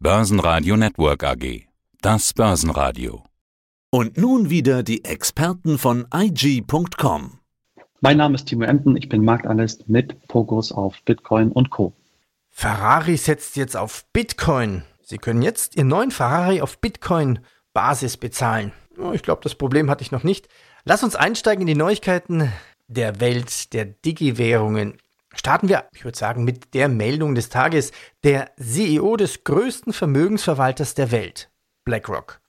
Börsenradio Network AG. Das Börsenradio. Und nun wieder die Experten von IG.com. Mein Name ist Timo Emden, ich bin Marktanalyst mit Fokus auf Bitcoin und Co. Ferrari setzt jetzt auf Bitcoin. Sie können jetzt Ihren neuen Ferrari auf Bitcoin-Basis bezahlen. Oh, ich glaube, das Problem hatte ich noch nicht. Lass uns einsteigen in die Neuigkeiten der Welt der Digi-Währungen. Starten wir, ich würde sagen, mit der Meldung des Tages. Der CEO des größten Vermögensverwalters der Welt, BlackRock,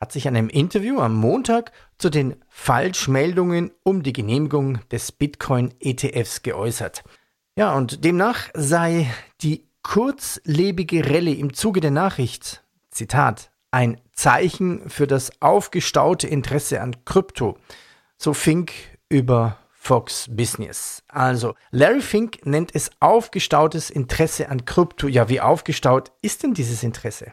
hat sich in einem Interview am Montag zu den Falschmeldungen um die Genehmigung des Bitcoin-ETFs geäußert. Ja, und demnach sei die kurzlebige Rallye im Zuge der Nachricht, Zitat, ein Zeichen für das aufgestaute Interesse an Krypto. So Fink über Fox Business. Also, Larry Fink nennt es aufgestautes Interesse an Krypto. Ja, wie aufgestaut ist denn dieses Interesse?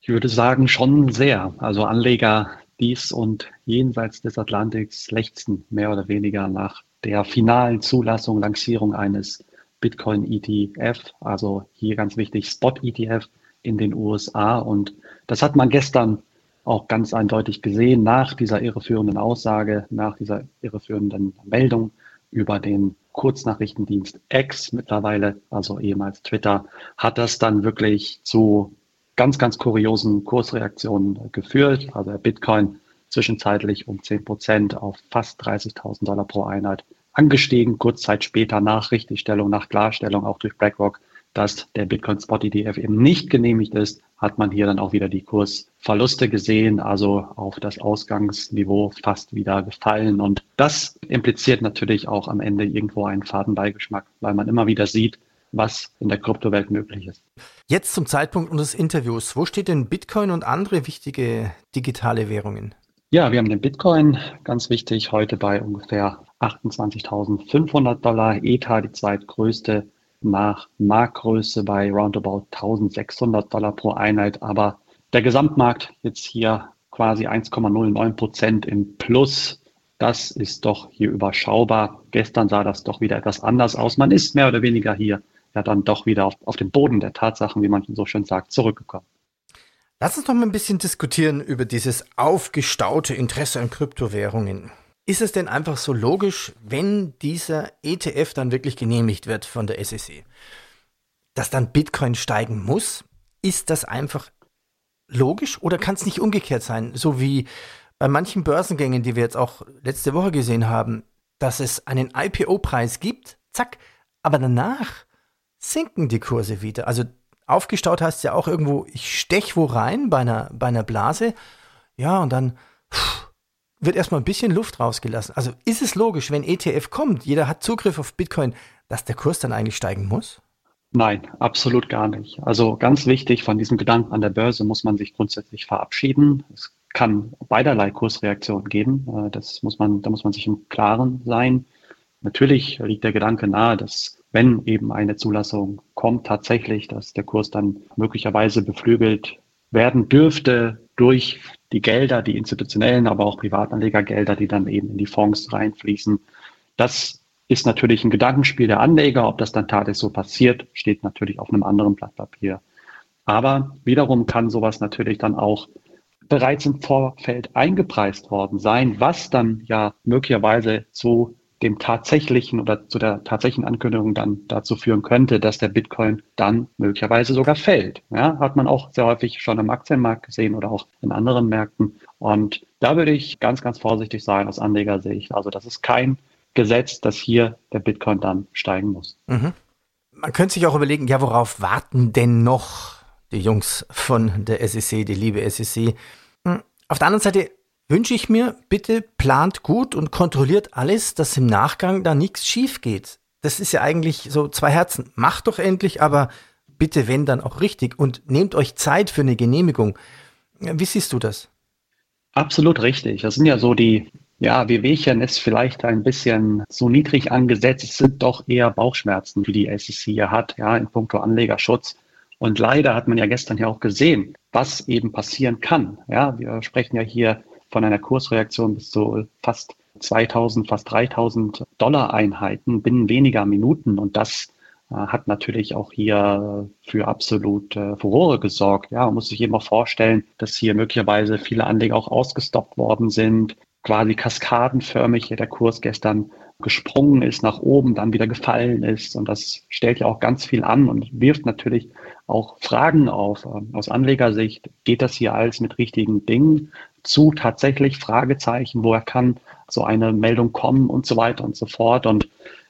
Ich würde sagen, schon sehr. Also Anleger dies und jenseits des Atlantiks lechzen mehr oder weniger nach der finalen Zulassung, Lancierung eines Bitcoin ETF, also hier ganz wichtig Spot ETF in den USA. Und das hat man gestern auch ganz eindeutig gesehen nach dieser irreführenden Aussage, nach dieser irreführenden Meldung über den Kurznachrichtendienst X mittlerweile, also ehemals Twitter, hat das dann wirklich zu ganz, ganz kuriosen Kursreaktionen geführt. Also der Bitcoin zwischenzeitlich um 10 Prozent auf fast 30.000 Dollar pro Einheit angestiegen. Kurz Zeit später nach Richtigstellung, nach Klarstellung auch durch BlackRock dass der Bitcoin Spot ETF eben nicht genehmigt ist, hat man hier dann auch wieder die Kursverluste gesehen, also auf das Ausgangsniveau fast wieder gefallen. Und das impliziert natürlich auch am Ende irgendwo einen Fadenbeigeschmack, weil man immer wieder sieht, was in der Kryptowelt möglich ist. Jetzt zum Zeitpunkt unseres Interviews. Wo steht denn Bitcoin und andere wichtige digitale Währungen? Ja, wir haben den Bitcoin, ganz wichtig, heute bei ungefähr 28.500 Dollar, Ether die zweitgrößte nach Marktgröße bei roundabout 1600 Dollar pro Einheit. Aber der Gesamtmarkt jetzt hier quasi 1,09 Prozent im Plus. Das ist doch hier überschaubar. Gestern sah das doch wieder etwas anders aus. Man ist mehr oder weniger hier ja dann doch wieder auf, auf den Boden der Tatsachen, wie man so schön sagt, zurückgekommen. Lass uns noch mal ein bisschen diskutieren über dieses aufgestaute Interesse an Kryptowährungen. Ist es denn einfach so logisch, wenn dieser ETF dann wirklich genehmigt wird von der SEC, dass dann Bitcoin steigen muss? Ist das einfach logisch oder kann es nicht umgekehrt sein? So wie bei manchen Börsengängen, die wir jetzt auch letzte Woche gesehen haben, dass es einen IPO-Preis gibt, zack, aber danach sinken die Kurse wieder. Also aufgestaut heißt ja auch irgendwo, ich stech wo rein bei einer, bei einer Blase, ja, und dann pff, wird erstmal ein bisschen Luft rausgelassen. Also ist es logisch, wenn ETF kommt, jeder hat Zugriff auf Bitcoin, dass der Kurs dann eigentlich steigen muss? Nein, absolut gar nicht. Also ganz wichtig, von diesem Gedanken an der Börse muss man sich grundsätzlich verabschieden. Es kann beiderlei Kursreaktionen geben. Äh, das muss man, da muss man sich im Klaren sein. Natürlich liegt der Gedanke nahe, dass wenn eben eine Zulassung kommt, tatsächlich, dass der Kurs dann möglicherweise beflügelt werden dürfte durch die Gelder, die institutionellen, aber auch Privatanlegergelder, die dann eben in die Fonds reinfließen. Das ist natürlich ein Gedankenspiel der Anleger. Ob das dann tatsächlich so passiert, steht natürlich auf einem anderen Blatt Papier. Aber wiederum kann sowas natürlich dann auch bereits im Vorfeld eingepreist worden sein, was dann ja möglicherweise zu dem tatsächlichen oder zu der tatsächlichen Ankündigung dann dazu führen könnte, dass der Bitcoin dann möglicherweise sogar fällt. Ja, hat man auch sehr häufig schon im Aktienmarkt gesehen oder auch in anderen Märkten. Und da würde ich ganz, ganz vorsichtig sein aus Anlegersicht. Also das ist kein Gesetz, dass hier der Bitcoin dann steigen muss. Mhm. Man könnte sich auch überlegen, ja, worauf warten denn noch die Jungs von der SEC, die liebe SEC? Hm, auf der anderen Seite wünsche ich mir, bitte plant gut und kontrolliert alles, dass im Nachgang da nichts schief geht. Das ist ja eigentlich so zwei Herzen. Macht doch endlich, aber bitte, wenn dann auch richtig und nehmt euch Zeit für eine Genehmigung. Wie siehst du das? Absolut richtig. Das sind ja so die, ja, Wehwehchen ist vielleicht ein bisschen so niedrig angesetzt. Es sind doch eher Bauchschmerzen, die die SEC hier hat, ja, in puncto Anlegerschutz. Und leider hat man ja gestern ja auch gesehen, was eben passieren kann. Ja, wir sprechen ja hier von einer Kursreaktion bis zu fast 2000, fast 3000 Dollar Einheiten binnen weniger Minuten. Und das äh, hat natürlich auch hier für absolut äh, Furore gesorgt. Ja, man muss sich eben auch vorstellen, dass hier möglicherweise viele Anleger auch ausgestoppt worden sind, quasi kaskadenförmig der Kurs gestern gesprungen ist nach oben, dann wieder gefallen ist. Und das stellt ja auch ganz viel an und wirft natürlich auch Fragen auf. Ähm, aus Anlegersicht geht das hier alles mit richtigen Dingen zu, tatsächlich Fragezeichen, woher kann so eine Meldung kommen und so weiter und so fort. Und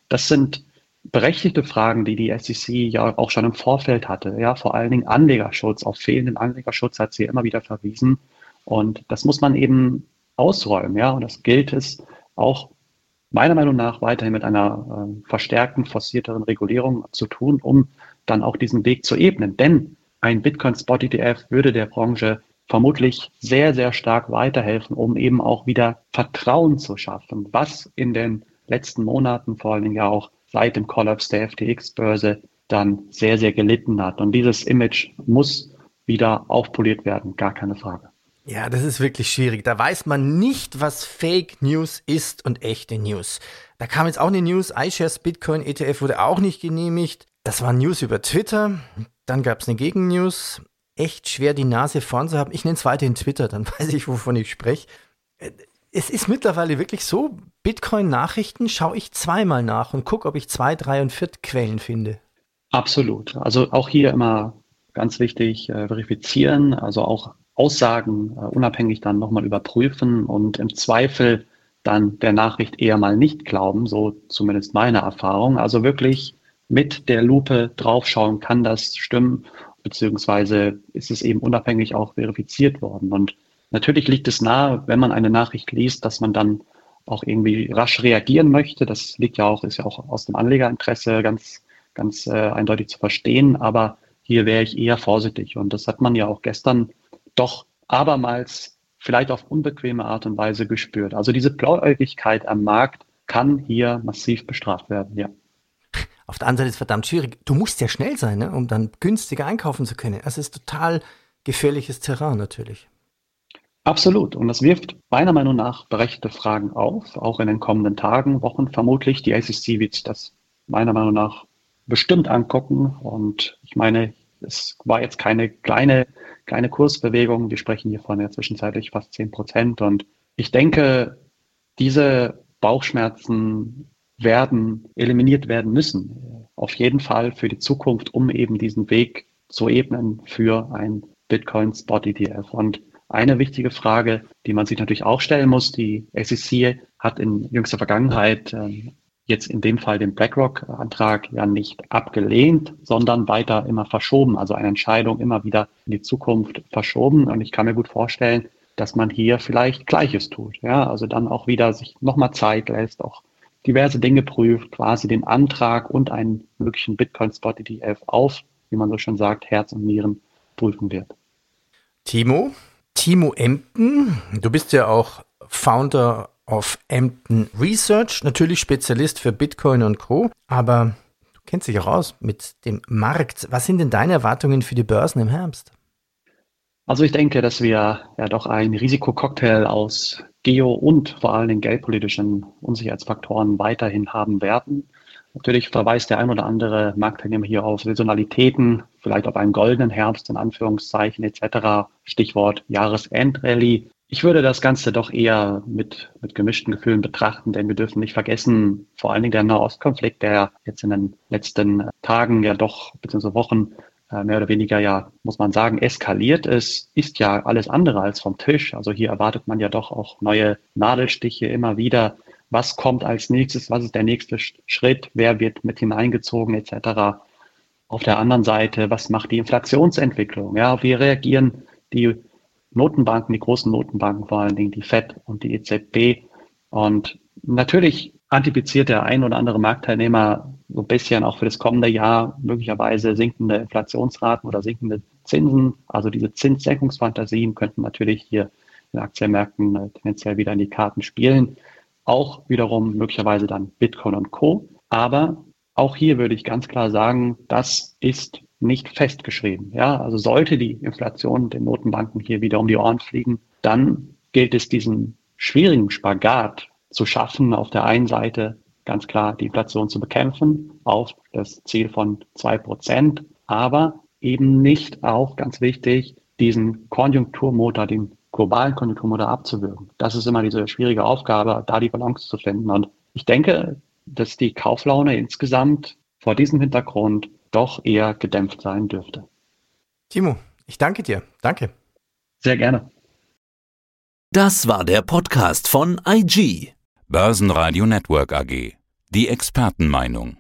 das sind berechtigte Fragen, die die SEC ja auch schon im Vorfeld hatte. Ja, vor allen Dingen Anlegerschutz. Auf fehlenden Anlegerschutz hat sie immer wieder verwiesen. Und das muss man eben ausräumen. Ja, und das gilt es auch meiner Meinung nach weiterhin mit einer äh, verstärkten, forcierteren Regulierung zu tun, um dann auch diesen Weg zu ebnen. Denn ein Bitcoin-Spot-ETF würde der Branche vermutlich sehr, sehr stark weiterhelfen, um eben auch wieder Vertrauen zu schaffen, was in den letzten Monaten, vor allen Dingen ja auch seit dem Kollaps der FTX-Börse, dann sehr, sehr gelitten hat. Und dieses Image muss wieder aufpoliert werden, gar keine Frage. Ja, das ist wirklich schwierig. Da weiß man nicht, was Fake News ist und echte News. Da kam jetzt auch eine News, iShares Bitcoin ETF wurde auch nicht genehmigt. Das war News über Twitter. Dann gab es eine Gegennews. Echt schwer, die Nase vorn zu haben. Ich nenne es weiterhin Twitter, dann weiß ich, wovon ich spreche. Es ist mittlerweile wirklich so, Bitcoin-Nachrichten schaue ich zweimal nach und gucke, ob ich zwei, drei und vier Quellen finde. Absolut. Also auch hier immer ganz wichtig äh, verifizieren, also auch Aussagen äh, unabhängig dann nochmal überprüfen und im Zweifel dann der Nachricht eher mal nicht glauben, so zumindest meine Erfahrung. Also wirklich mit der Lupe draufschauen, kann das stimmen, beziehungsweise ist es eben unabhängig auch verifiziert worden. Und natürlich liegt es nahe, wenn man eine Nachricht liest, dass man dann auch irgendwie rasch reagieren möchte. Das liegt ja auch, ist ja auch aus dem Anlegerinteresse ganz, ganz äh, eindeutig zu verstehen. Aber hier wäre ich eher vorsichtig. Und das hat man ja auch gestern doch abermals vielleicht auf unbequeme Art und Weise gespürt. Also diese Blauäugigkeit am Markt kann hier massiv bestraft werden, ja. Auf der anderen Seite ist es verdammt schwierig. Du musst ja schnell sein, ne, um dann günstiger einkaufen zu können. Das ist total gefährliches Terrain natürlich. Absolut. Und das wirft meiner Meinung nach berechtigte Fragen auf, auch in den kommenden Tagen, Wochen vermutlich. Die SEC wird sich das meiner Meinung nach bestimmt angucken. Und ich meine, es war jetzt keine kleine kleine Kursbewegung. Wir sprechen hier von ja zwischenzeitlich fast 10 Prozent. Und ich denke, diese Bauchschmerzen werden eliminiert werden müssen. Auf jeden Fall für die Zukunft, um eben diesen Weg zu ebnen für ein Bitcoin Spot ETF. Und eine wichtige Frage, die man sich natürlich auch stellen muss, die SEC hat in jüngster Vergangenheit ähm, jetzt in dem Fall den BlackRock-Antrag ja nicht abgelehnt, sondern weiter immer verschoben, also eine Entscheidung immer wieder in die Zukunft verschoben. Und ich kann mir gut vorstellen, dass man hier vielleicht Gleiches tut. Ja, also dann auch wieder sich nochmal Zeit lässt, auch diverse Dinge prüft, quasi den Antrag und einen möglichen Bitcoin-Spot-ETF auf, wie man so schon sagt, Herz und Nieren prüfen wird. Timo, Timo Emden, du bist ja auch Founder of Emden Research, natürlich Spezialist für Bitcoin und Co. Aber du kennst dich auch aus mit dem Markt. Was sind denn deine Erwartungen für die Börsen im Herbst? Also ich denke, dass wir ja doch einen Risikococktail aus geo- und vor allen Dingen geldpolitischen Unsicherheitsfaktoren weiterhin haben werden. Natürlich verweist der ein oder andere Marktteilnehmer hier auf Saisonalitäten, vielleicht auf einen goldenen Herbst in Anführungszeichen etc. Stichwort Jahresendrallye. Ich würde das Ganze doch eher mit, mit gemischten Gefühlen betrachten, denn wir dürfen nicht vergessen, vor allen Dingen der Nahostkonflikt, der jetzt in den letzten Tagen ja doch, beziehungsweise Wochen, mehr oder weniger ja, muss man sagen, eskaliert ist, ist ja alles andere als vom Tisch. Also hier erwartet man ja doch auch neue Nadelstiche immer wieder. Was kommt als nächstes? Was ist der nächste Schritt? Wer wird mit hineingezogen etc.? Auf der anderen Seite, was macht die Inflationsentwicklung? Ja, wie reagieren die Notenbanken, die großen Notenbanken, vor allen Dingen die FED und die EZB. Und natürlich antizipiert der ein oder andere Marktteilnehmer so ein bisschen auch für das kommende Jahr möglicherweise sinkende Inflationsraten oder sinkende Zinsen. Also diese Zinssenkungsfantasien könnten natürlich hier in Aktienmärkten äh, tendenziell wieder in die Karten spielen. Auch wiederum möglicherweise dann Bitcoin und Co. Aber auch hier würde ich ganz klar sagen, das ist nicht festgeschrieben. Ja, also sollte die Inflation den Notenbanken hier wieder um die Ohren fliegen, dann gilt es diesen schwierigen Spagat zu schaffen. Auf der einen Seite ganz klar die Inflation zu bekämpfen auf das Ziel von zwei Prozent, aber eben nicht auch ganz wichtig, diesen Konjunkturmotor, den globalen Konjunkturmotor abzuwürgen. Das ist immer diese schwierige Aufgabe, da die Balance zu finden. Und ich denke, dass die Kauflaune insgesamt vor diesem Hintergrund doch eher gedämpft sein dürfte. Timo, ich danke dir. Danke. Sehr gerne. Das war der Podcast von IG. Börsenradio Network AG. Die Expertenmeinung.